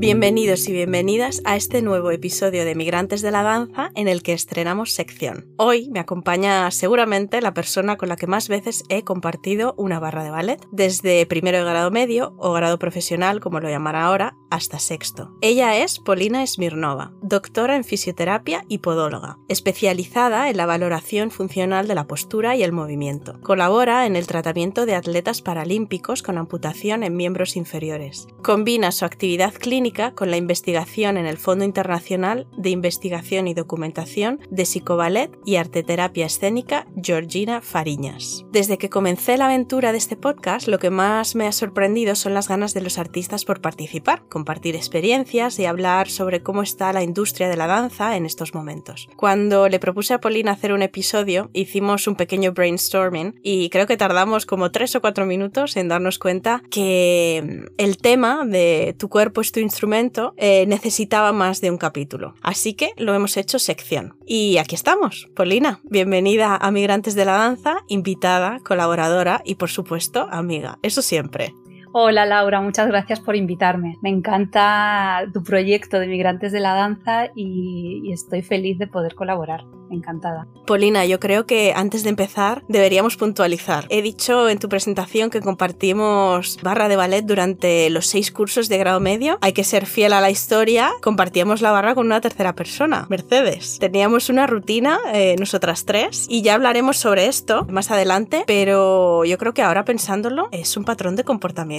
Bienvenidos y bienvenidas a este nuevo episodio de Migrantes de la Danza en el que estrenamos sección. Hoy me acompaña seguramente la persona con la que más veces he compartido una barra de ballet, desde primero de grado medio o grado profesional, como lo llamará ahora, hasta sexto. Ella es Polina Smirnova, doctora en fisioterapia y podóloga, especializada en la valoración funcional de la postura y el movimiento. Colabora en el tratamiento de atletas paralímpicos con amputación en miembros inferiores. Combina su actividad clínica con la investigación en el Fondo Internacional de Investigación y Documentación de Psicoballet y Arteterapia Escénica Georgina Fariñas. Desde que comencé la aventura de este podcast, lo que más me ha sorprendido son las ganas de los artistas por participar, compartir experiencias y hablar sobre cómo está la industria de la danza en estos momentos. Cuando le propuse a Paulina hacer un episodio, hicimos un pequeño brainstorming y creo que tardamos como tres o cuatro minutos en darnos cuenta que el tema de tu cuerpo es tu instrumento eh, necesitaba más de un capítulo. Así que lo hemos hecho sección. Y aquí estamos. Polina, bienvenida a Migrantes de la Danza, invitada, colaboradora y por supuesto amiga. Eso siempre. Hola Laura, muchas gracias por invitarme. Me encanta tu proyecto de Migrantes de la Danza y estoy feliz de poder colaborar encantada. Polina, yo creo que antes de empezar deberíamos puntualizar. He dicho en tu presentación que compartimos barra de ballet durante los seis cursos de grado medio. Hay que ser fiel a la historia. Compartíamos la barra con una tercera persona, Mercedes. Teníamos una rutina, eh, nosotras tres, y ya hablaremos sobre esto más adelante, pero yo creo que ahora pensándolo es un patrón de comportamiento.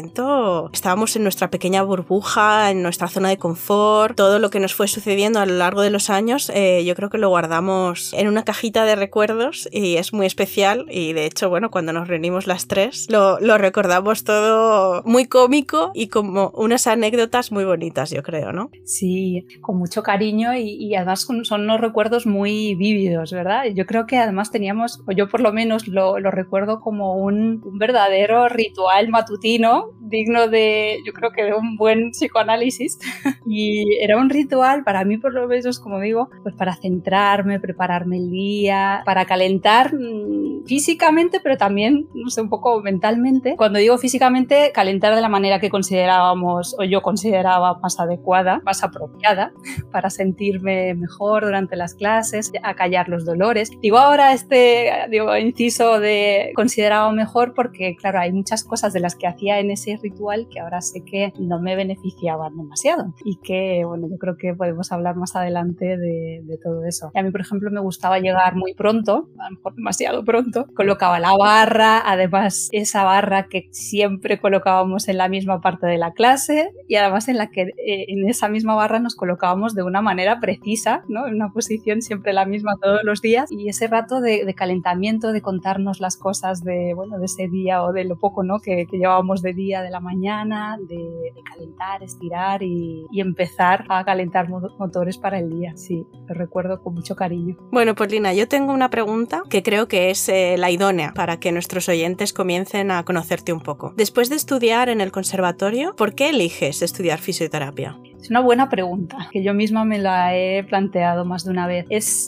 Estábamos en nuestra pequeña burbuja, en nuestra zona de confort, todo lo que nos fue sucediendo a lo largo de los años, eh, yo creo que lo guardamos en una cajita de recuerdos y es muy especial y de hecho, bueno, cuando nos reunimos las tres lo, recordamos todo muy cómico y como unas anécdotas muy bonitas, yo creo, ¿no? Sí, con mucho cariño y, además son unos recuerdos muy vívidos, ¿verdad? Yo creo que además teníamos, o yo por lo menos lo, recuerdo como un verdadero ritual matutino digno de, yo creo que de un buen psicoanálisis. y era un ritual para mí, por lo menos, como digo, pues para centrarme, prepararme el día, para calentar mm, físicamente, pero también, no sé, un poco mentalmente. Cuando digo físicamente, calentar de la manera que considerábamos o yo consideraba más adecuada, más apropiada, para sentirme mejor durante las clases, acallar los dolores. Digo ahora este, digo, inciso de considerado mejor porque, claro, hay muchas cosas de las que hacía en ese ritual que ahora sé que no me beneficiaban demasiado y que, bueno, yo creo que podemos hablar más adelante de, de todo eso. Y a mí, por ejemplo, me gustaba llegar muy pronto, a lo mejor demasiado pronto, colocaba la barra, además esa barra que siempre colocábamos en la misma parte de la clase y además en la que eh, en esa misma barra nos colocábamos de una manera precisa, ¿no? En una posición siempre la misma todos los días y ese rato de, de calentamiento, de contarnos las cosas de, bueno, de ese día o de lo poco, ¿no? Que, que llevábamos de día, de la mañana, de, calentar, estirar y, empezar a calentar motores para el día. Sí, lo recuerdo con mucho cariño. Bueno, pues Lina, yo tengo una pregunta que creo que es eh, la idónea para que nuestros oyentes comiencen a conocerte un poco. Después de estudiar en el conservatorio, ¿por qué eliges estudiar fisioterapia? Es una buena pregunta, que yo misma me la he planteado más de una vez.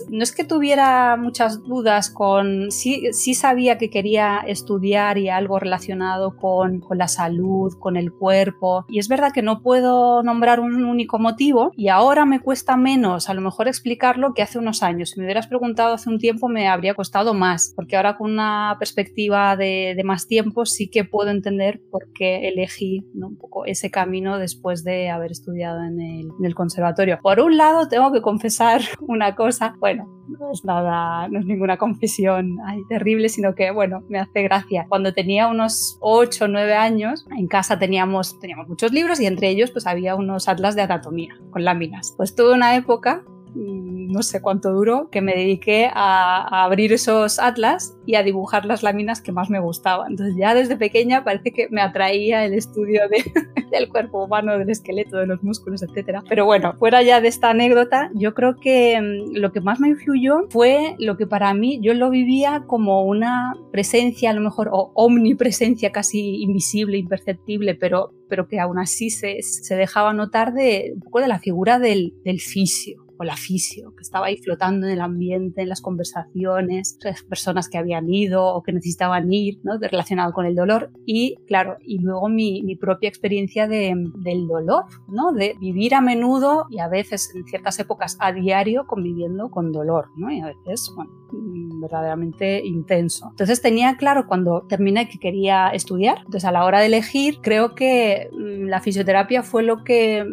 No es que tuviera muchas dudas con... Sí, sí sabía que quería estudiar y algo relacionado con, la salud, con el cuerpo. Y es verdad que no puedo nombrar un único motivo y ahora me cuesta menos a lo mejor explicarlo que hace unos años. Si me hubieras preguntado hace un tiempo me habría costado más, porque ahora con una perspectiva de, más tiempo sí que puedo entender por qué elegí un poco ese camino después de haber estudiado en el, conservatorio. Por un lado, tengo que confesar una cosa, bueno, no es nada, no es ninguna confesión terrible, sino que, bueno, me hace gracia. Cuando tenía unos 8 o 9 años, en casa teníamos, teníamos muchos libros y entre ellos pues había unos atlas de anatomía con láminas. Pues tuve una época no sé cuánto duró, que me dediqué a, abrir esos atlas y a dibujar las láminas que más me gustaban. Entonces ya desde pequeña parece que me atraía el estudio del cuerpo humano, del esqueleto, de los músculos, etc. Pero bueno, fuera ya de esta anécdota, yo creo que mm, lo que más me influyó fue lo que para mí yo lo vivía como una presencia, a lo mejor, o omnipresencia casi invisible, imperceptible, pero, pero que aún así se, se dejaba notar de un poco de la figura del, del fisio o la fisio, que estaba ahí flotando en el ambiente, en las conversaciones, personas que habían ido o que necesitaban ir, ¿no? relacionado con el dolor. Y claro, y luego mi, mi propia experiencia de, del dolor, ¿no? de vivir a menudo y a veces en ciertas épocas a diario conviviendo con dolor, ¿no? y a veces, bueno, verdaderamente intenso. Entonces tenía claro cuando terminé que quería estudiar. Entonces a la hora de elegir, creo que mm, la fisioterapia fue lo que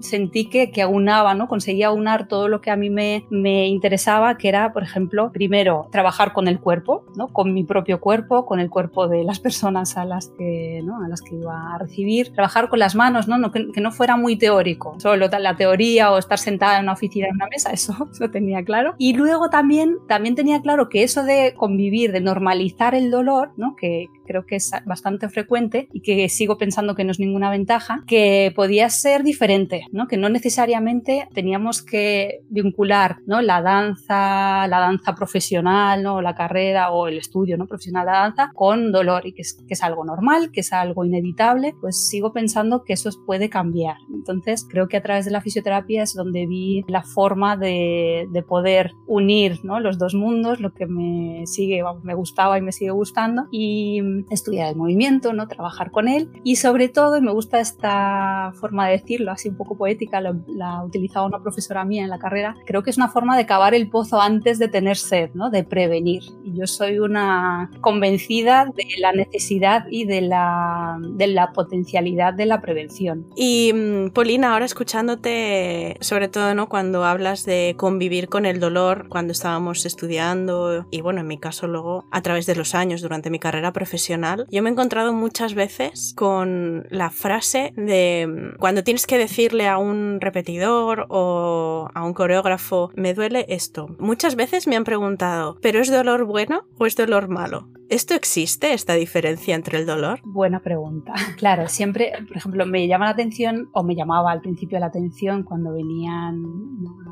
sentí que, que aunaba, ¿no? Conseguía aunar todo lo que a mí me, me interesaba, que era, por ejemplo, primero, trabajar con el cuerpo, ¿no? Con mi propio cuerpo, con el cuerpo de las personas a las que, ¿no? A las que iba a recibir. Trabajar con las manos, ¿no? que, que, no fuera muy teórico, solo la teoría o estar sentada en una oficina en una mesa, eso lo tenía claro. Y luego también, también tenía claro que eso de convivir, de normalizar el dolor, ¿no? Que creo que es bastante frecuente y que sigo pensando que no es ninguna ventaja, que podía ser diferente, ¿no? Que no necesariamente teníamos que vincular, ¿no? La danza, la danza profesional, ¿no? La carrera o el estudio, ¿no? Profesional de la danza con dolor y que es, que es algo normal, que es algo inevitable, pues sigo pensando que eso puede cambiar. Entonces, creo que a través de la fisioterapia es donde vi la forma de, de poder unir, ¿no? Los dos mundos, lo que me sigue, me gustaba y me sigue gustando y estudiar el movimiento, ¿no? Trabajar con él y sobre todo, y me gusta esta forma de decirlo, así un poco poética, lo, la utilizaba una profesora mía en la carrera, creo que es una forma de cavar el pozo antes de tener sed, ¿no? De prevenir. Y yo soy una convencida de la necesidad y de la, de la potencialidad de la prevención. Y mm, Paulina, ahora escuchándote, sobre todo, ¿no? Cuando hablas de convivir con el dolor cuando estábamos estudiando y bueno, en mi caso luego a través de los años durante mi carrera profesional, yo me he encontrado muchas veces con la frase de mm, cuando tienes que decirle a un repetidor o a un coreógrafo, me duele esto. Muchas veces me han preguntado, ¿pero es dolor bueno o es dolor malo? ¿Esto existe, esta diferencia entre el dolor? Buena pregunta. Claro, siempre, por ejemplo, me llama la atención, o me llamaba al principio la atención cuando venían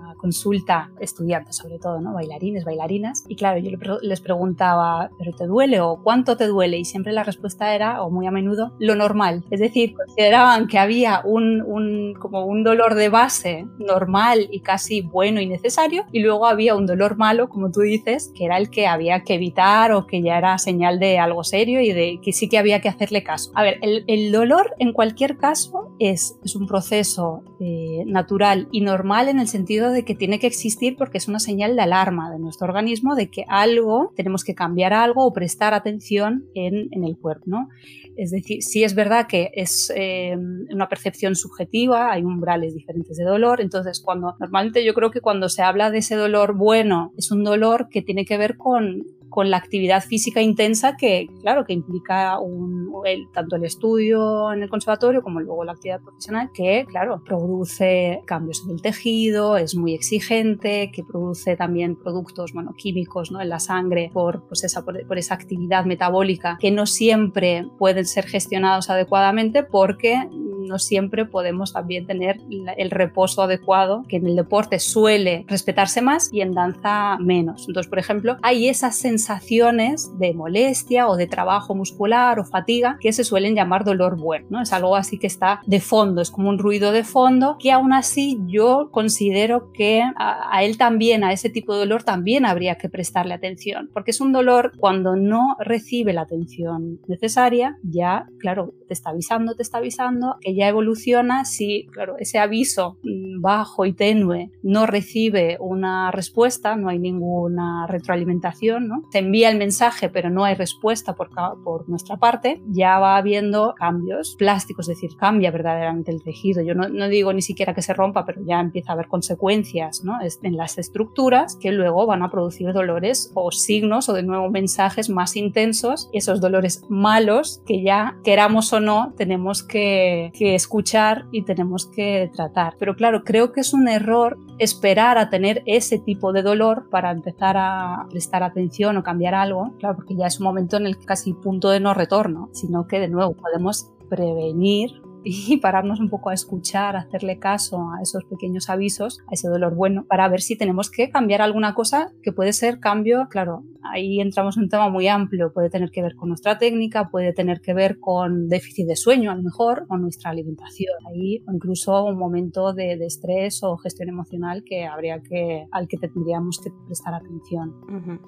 a consulta estudiantes, sobre todo, ¿no? Bailarines, bailarinas. Y claro, yo les preguntaba, ¿pero te duele o cuánto te duele? Y siempre la respuesta era, o muy a menudo, lo normal. Es decir, consideraban que había un, como un dolor de base normal y casi bueno y necesario, y luego había un dolor malo, como tú dices, que era el que había que evitar o que ya era señal de algo serio y de que sí que había que hacerle caso. A ver, el, dolor en cualquier caso es, un proceso eh, natural y normal en el sentido de que tiene que existir porque es una señal de alarma de nuestro organismo de que algo, tenemos que cambiar algo o prestar atención en, en el cuerpo, ¿no? Es decir, sí es verdad que es eh, una percepción subjetiva, hay umbrales diferentes de dolor, entonces cuando normalmente yo creo que cuando se habla de ese dolor bueno, es un dolor que tiene que ver con, con la actividad física intensa que, claro, que implica un, tanto el estudio en el conservatorio como luego la actividad profesional, que, claro, produce cambios en el tejido, es muy exigente, que produce también productos, bueno, químicos, ¿no? En la sangre por, pues esa, por esa actividad metabólica que no siempre pueden ser gestionados adecuadamente porque no siempre podemos también tener el reposo adecuado, que en el deporte suele respetarse más y en danza menos. Entonces, por ejemplo, hay esas sensaciones de molestia o de trabajo muscular o fatiga que se suelen llamar dolor bueno, ¿no? Es algo así que está de fondo, es como un ruido de fondo que aún así yo considero que a, él también, a ese tipo de dolor también habría que prestarle atención, porque es un dolor cuando no recibe la atención necesaria, ya, claro, te está avisando, te está avisando, que ya evoluciona si, claro, ese aviso bajo y tenue no recibe una respuesta, no hay ninguna retroalimentación, ¿no? Se envía el mensaje pero no hay respuesta por, por nuestra parte, ya va habiendo cambios plásticos, es decir, cambia verdaderamente el tejido. Yo no, no digo ni siquiera que se rompa, pero ya empieza a haber consecuencias ¿no? en las estructuras que luego van a producir dolores o signos o de nuevo mensajes más intensos, esos dolores malos que ya queramos o no tenemos que, que escuchar y tenemos que tratar. Pero claro, creo que es un error esperar a tener ese tipo de dolor para empezar a prestar atención o cambiar algo, claro, porque ya es un momento en el casi punto de no retorno, sino que de nuevo podemos prevenir y pararnos un poco a escuchar, a hacerle caso a esos pequeños avisos, a ese dolor bueno, para ver si tenemos que cambiar alguna cosa que puede ser cambio, claro, ahí entramos en un tema muy amplio, puede tener que ver con nuestra técnica, puede tener que ver con déficit de sueño a lo mejor, o nuestra alimentación, ahí o incluso un momento de, estrés o gestión emocional que habría que, al que tendríamos que prestar atención.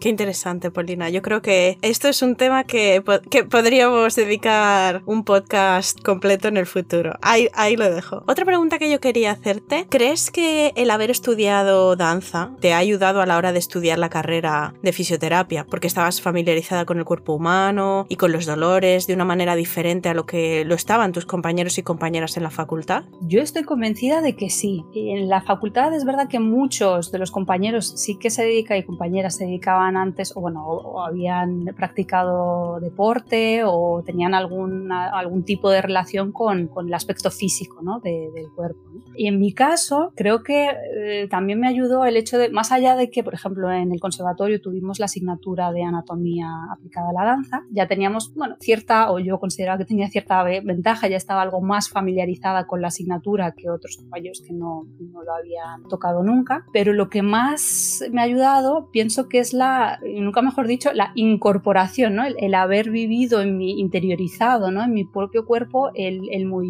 Qué interesante, Paulina. Yo creo que esto es un tema que, que podríamos dedicar un podcast completo en el futuro. Ahí, lo dejo. Otra pregunta que yo quería hacerte, ¿crees que el haber estudiado danza te ha ayudado a la hora de estudiar la carrera de fisioterapia? Porque estabas familiarizada con el cuerpo humano y con los dolores de una manera diferente a lo que lo estaban tus compañeros y compañeras en la facultad. Yo estoy convencida de que sí. En la facultad es verdad que muchos de los compañeros sí que se dedican y compañeras se dedicaban antes o bueno, o, habían practicado deporte o tenían algún, algún tipo de relación con, con el aspecto físico ¿no? del cuerpo. Y en mi caso, creo que eh, también me ayudó el hecho de, más allá de que, por ejemplo, en el conservatorio tuvimos la asignatura de anatomía aplicada a la danza, ya teníamos, bueno, cierta, o yo consideraba que tenía cierta ventaja, ya estaba algo más familiarizada con la asignatura que otros compañeros que no, no lo habían tocado nunca, pero lo que más me ha ayudado, pienso que es la, nunca mejor dicho, la incorporación, ¿no? el, haber vivido en mi, interiorizado, ¿no? En mi propio cuerpo el, el movimiento,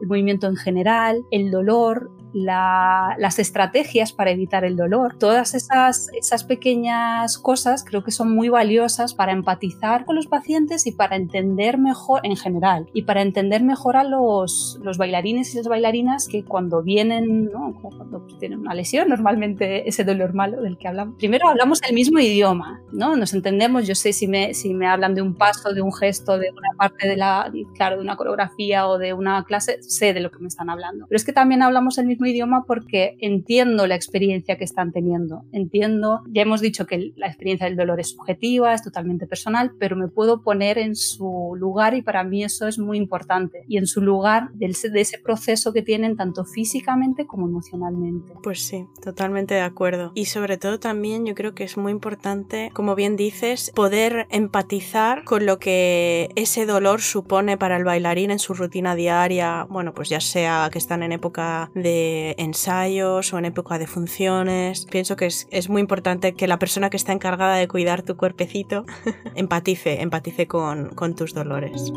el movimiento en general, el dolor, las estrategias para evitar el dolor. Todas esas, esas pequeñas cosas creo que son muy valiosas para empatizar con los pacientes y para entender mejor en general y para entender mejor a los, los bailarines y las bailarinas que cuando vienen, ¿no? cuando tienen una lesión, normalmente ese dolor malo del que hablamos. Primero hablamos el mismo idioma, ¿no? Nos entendemos, yo sé si me, si me hablan de un paso, de un gesto, de una parte de la, claro, de una coreografía o de una clase, sé de lo que me están hablando. Pero es que también hablamos el mismo idioma porque entiendo la experiencia que están teniendo. Entiendo, ya hemos dicho que la experiencia del dolor es subjetiva, es totalmente personal, pero me puedo poner en su lugar y para mí eso es muy importante. Y en su lugar de ese proceso que tienen tanto físicamente como emocionalmente. Pues sí, totalmente de acuerdo. Y sobre todo también yo creo que es muy importante, como bien dices, poder empatizar con lo que ese dolor supone para el bailarín en su rutina diaria, bueno, pues ya sea que están en época de ensayos o en época de funciones. Pienso que es, es, muy importante que la persona que está encargada de cuidar tu cuerpecito empatice, empatice con, con tus dolores.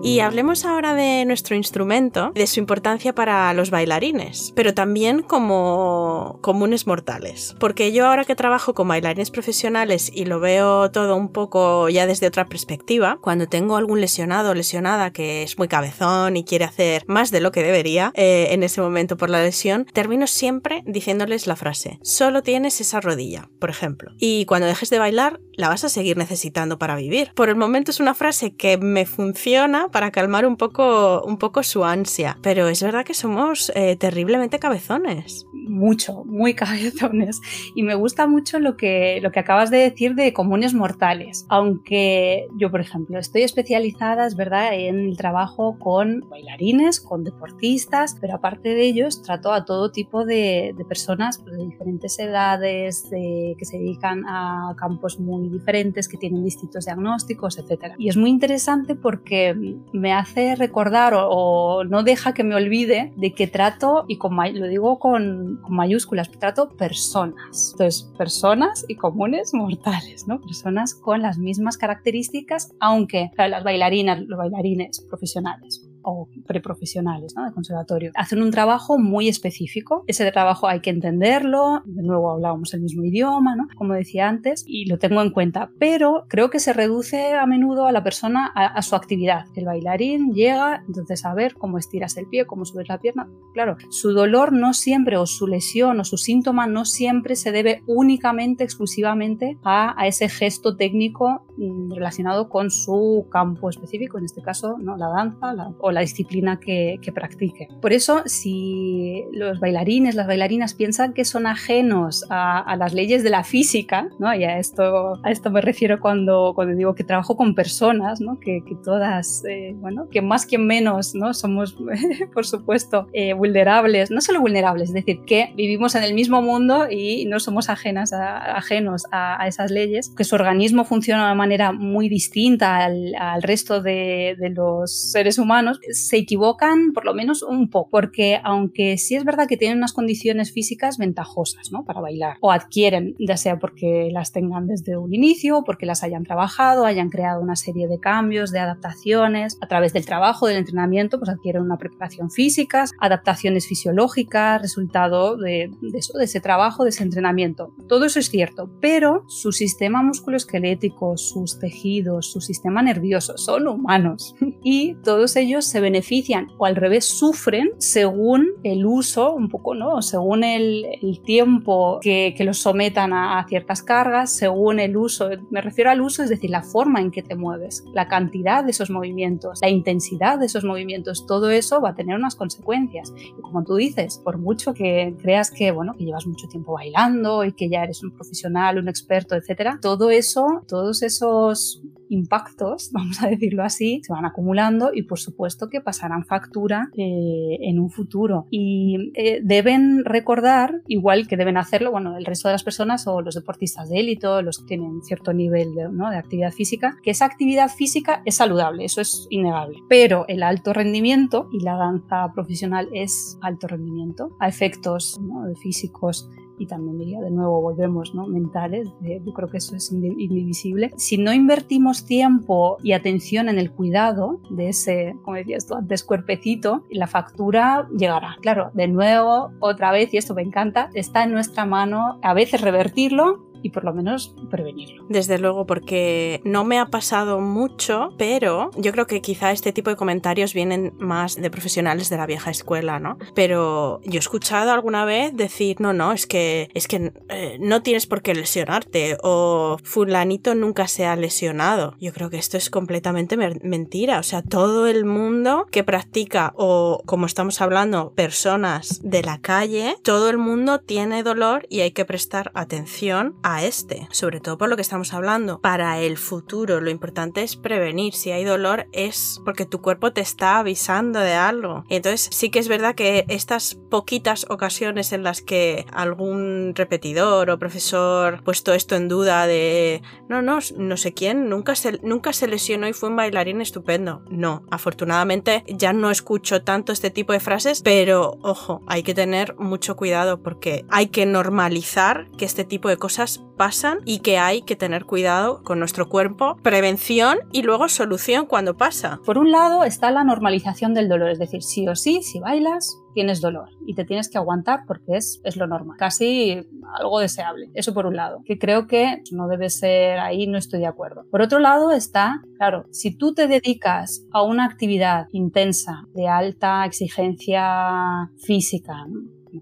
Y hablemos ahora de nuestro instrumento, de su importancia para los bailarines, pero también como comunes mortales. Porque yo ahora que trabajo con bailarines profesionales y lo veo todo un poco ya desde otra perspectiva, cuando tengo algún lesionado o lesionada que es muy cabezón y quiere hacer más de lo que debería eh, en ese momento por la lesión, termino siempre diciéndoles la frase, solo tienes esa rodilla, por ejemplo. Y cuando dejes de bailar, la vas a seguir necesitando para vivir. Por el momento es una frase que me funciona para calmar un poco, un poco su ansia. Pero es verdad que somos eh, terriblemente cabezones. Mucho, muy cabezones. Y me gusta mucho lo que, lo que acabas de decir de comunes mortales. Aunque yo, por ejemplo, estoy especializada, es verdad, en el trabajo con bailarines, con deportistas, pero aparte de ellos trato a todo tipo de, personas pues, de diferentes edades, que se dedican a campos muy diferentes, que tienen distintos diagnósticos, etc. Y es muy interesante porque me hace recordar o, no deja que me olvide de que trato, y con, lo digo con, mayúsculas, trato personas. Entonces, personas y comunes mortales, ¿no? Personas con las mismas características, aunque las bailarinas, los bailarines profesionales o preprofesionales ¿no? de conservatorio. Hacen un trabajo muy específico. Ese trabajo hay que entenderlo. De nuevo hablábamos el mismo idioma, ¿no? como decía antes, y lo tengo en cuenta. Pero creo que se reduce a menudo a la persona a, su actividad. El bailarín llega, entonces a ver cómo estiras el pie, cómo subes la pierna. Claro, su dolor no siempre, o su lesión, o su síntoma no siempre se debe únicamente, exclusivamente a, ese gesto técnico mm, relacionado con su campo específico, en este caso ¿no? la danza la, o la disciplina que, practique. Por eso, si los bailarines, las bailarinas piensan que son ajenos a, las leyes de la física, ¿no? y a esto, a esto me refiero cuando, cuando digo que trabajo con personas, ¿no? que, todas, eh, bueno, que más que menos ¿no? somos, por supuesto, eh, vulnerables, no solo vulnerables, es decir, que vivimos en el mismo mundo y no somos ajenas ajenos a, esas leyes, que su organismo funciona de manera muy distinta al, resto de, de los seres humanos, se equivocan por lo menos un poco, porque aunque sí es verdad que tienen unas condiciones físicas ventajosas ¿no? para bailar, o adquieren, ya sea porque las tengan desde un inicio, porque las hayan trabajado, hayan creado una serie de cambios, de adaptaciones, a través del trabajo, del entrenamiento, pues adquieren una preparación física, adaptaciones fisiológicas, resultado de, eso, de ese trabajo, de ese entrenamiento. Todo eso es cierto, pero su sistema musculoesquelético, sus tejidos, su sistema nervioso son humanos y todos ellos se benefician o al revés sufren según el uso, un poco, ¿no? Según el, tiempo que, los sometan a, ciertas cargas, según el uso, me refiero al uso, es decir, la forma en que te mueves, la cantidad de esos movimientos, la intensidad de esos movimientos, todo eso va a tener unas consecuencias. Y como tú dices, por mucho que creas que, bueno, que llevas mucho tiempo bailando y que ya eres un profesional, un experto, etcétera, todo eso, todos esos impactos, vamos a decirlo así, se van acumulando y por supuesto que pasarán factura eh, en un futuro. Y eh, deben recordar, igual que deben hacerlo, bueno, el resto de las personas o los deportistas de élite, los que tienen cierto nivel de, de actividad física, que esa actividad física es saludable, eso es innegable. Pero el alto rendimiento y la danza profesional es alto rendimiento a efectos físicos y también diría de nuevo volvemos ¿no? mentales, yo creo que eso es indivisible. Si no invertimos tiempo y atención en el cuidado de ese, como decías tú antes, cuerpecito, la factura llegará. Claro, de nuevo, otra vez, y esto me encanta, está en nuestra mano a veces revertirlo y por lo menos prevenirlo. Desde luego, porque no me ha pasado mucho, pero yo creo que quizá este tipo de comentarios vienen más de profesionales de la vieja escuela, ¿no? Pero yo he escuchado alguna vez decir, no, no, es que, es que eh, no tienes por qué lesionarte o fulanito nunca se ha lesionado. Yo creo que esto es completamente mentira. O sea, todo el mundo que practica o, como estamos hablando, personas de la calle, todo el mundo tiene dolor y hay que prestar atención este, sobre todo por lo que estamos hablando. Para el futuro, lo importante es prevenir. Si hay dolor es porque tu cuerpo te está avisando de algo. entonces sí que es verdad que estas poquitas ocasiones en las que algún repetidor o profesor puesto esto en duda de no, no, no sé quién, nunca se, nunca se lesionó y fue un bailarín estupendo. No, afortunadamente ya no escucho tanto este tipo de frases, pero ojo, hay que tener mucho cuidado porque hay que normalizar que este tipo de cosas pasan y que hay que tener cuidado con nuestro cuerpo, prevención y luego solución cuando pasa. Por un lado está la normalización del dolor, es decir, sí o sí, si bailas, tienes dolor y te tienes que aguantar porque es, es lo normal, casi algo deseable. Eso por un lado, que creo que no debe ser ahí, no estoy de acuerdo. Por otro lado está, claro, si tú te dedicas a una actividad intensa, de alta exigencia física,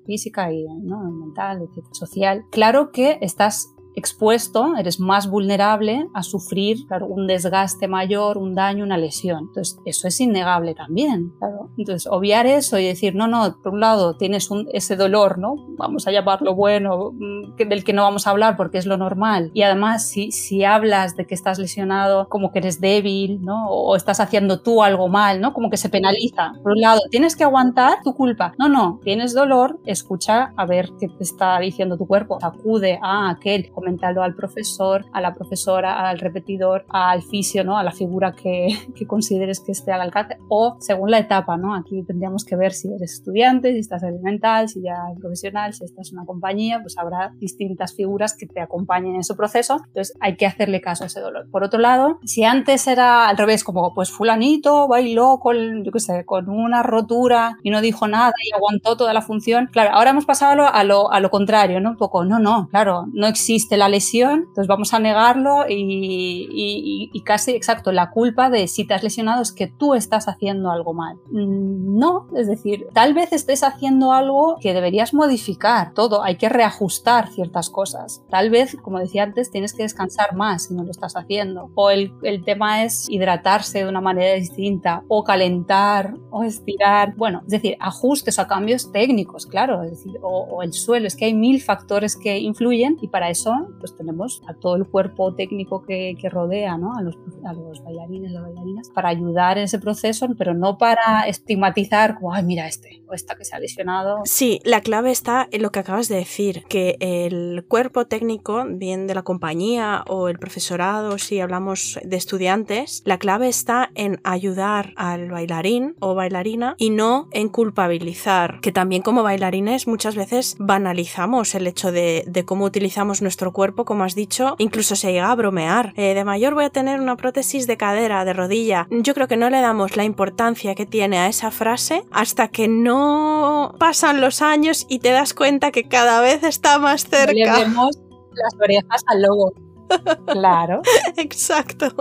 física y mental, etc., social, claro que estás expuesto, eres más vulnerable a sufrir un desgaste mayor, un daño, una lesión. Entonces, eso es innegable también. Entonces, obviar eso y decir, no, no, por un lado tienes ese dolor, ¿no? Vamos a llamarlo bueno, mm, del que no vamos a hablar porque es lo normal. Y además, si, si hablas de que estás lesionado, como que eres débil, ¿no? O estás haciendo tú algo mal, ¿no? Como que se penaliza. Por un lado, tienes que aguantar tu culpa. No, no, tienes dolor, escucha a ver qué te está diciendo tu cuerpo. Acude a aquel coméntalo al profesor, a la profesora, al repetidor, al fisio, ¿no? A la figura que, que consideres que esté al alcance o según la etapa, ¿no? Aquí tendríamos que ver si eres estudiante, si estás elemental, si ya profesional, si estás en una compañía, pues habrá distintas figuras que te acompañen en ese proceso. Entonces hay que hacerle caso a ese dolor. Por otro lado, si antes era al revés, como pues fulanito bailó con, yo qué sé, con una rotura y no dijo nada y aguantó toda la función, claro, ahora hemos pasado a lo, a lo contrario, ¿no? Un poco, no, no, claro, no existe la lesión, entonces vamos a negarlo y, casi, exacto, la culpa de si te has lesionado es que tú estás haciendo algo mal. Mm, no, es decir, tal vez estés haciendo algo que deberías modificar todo, hay que reajustar ciertas cosas. Tal vez, como decía antes, tienes que descansar más si no lo estás haciendo. O el, el tema es hidratarse de una manera distinta, o calentar, o estirar. Bueno, es decir, ajustes a cambios técnicos, claro, es decir, o, o el suelo, es que hay mil factores que influyen y para eso pues tenemos a todo el cuerpo técnico que, rodea ¿no? a, los, a los bailarines, las bailarinas, para ayudar en ese proceso, pero no para estigmatizar, ay, mira este o esta que se ha lesionado. Sí, la clave está en lo que acabas de decir, que el cuerpo técnico, bien de la compañía o el profesorado, si hablamos de estudiantes, la clave está en ayudar al bailarín o bailarina y no en culpabilizar, que también como bailarines muchas veces banalizamos el hecho de, cómo utilizamos nuestro cuerpo, como has dicho, incluso se llega a bromear. Eh, de mayor voy a tener una prótesis de cadera, de rodilla. Yo creo que no le damos la importancia que tiene a esa frase hasta que no pasan los años y te das cuenta que cada vez está más cerca. Le vemos las orejas al lobo. Claro. Exacto.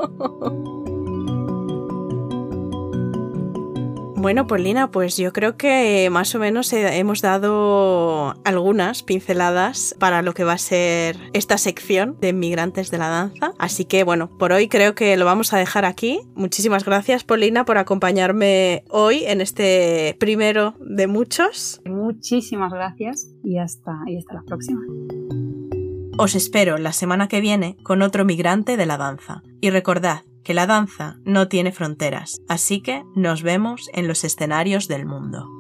Bueno, Paulina, pues yo creo que más o menos hemos dado algunas pinceladas para lo que va a ser esta sección de Inmigrantes de la Danza. Así que bueno, por hoy creo que lo vamos a dejar aquí. Muchísimas gracias, Paulina, por acompañarme hoy en este primero de muchos. Muchísimas gracias y hasta, y hasta la próxima. Os espero la semana que viene con otro migrante de la danza. Y recordad, que la danza no tiene fronteras, así que nos vemos en los escenarios del mundo.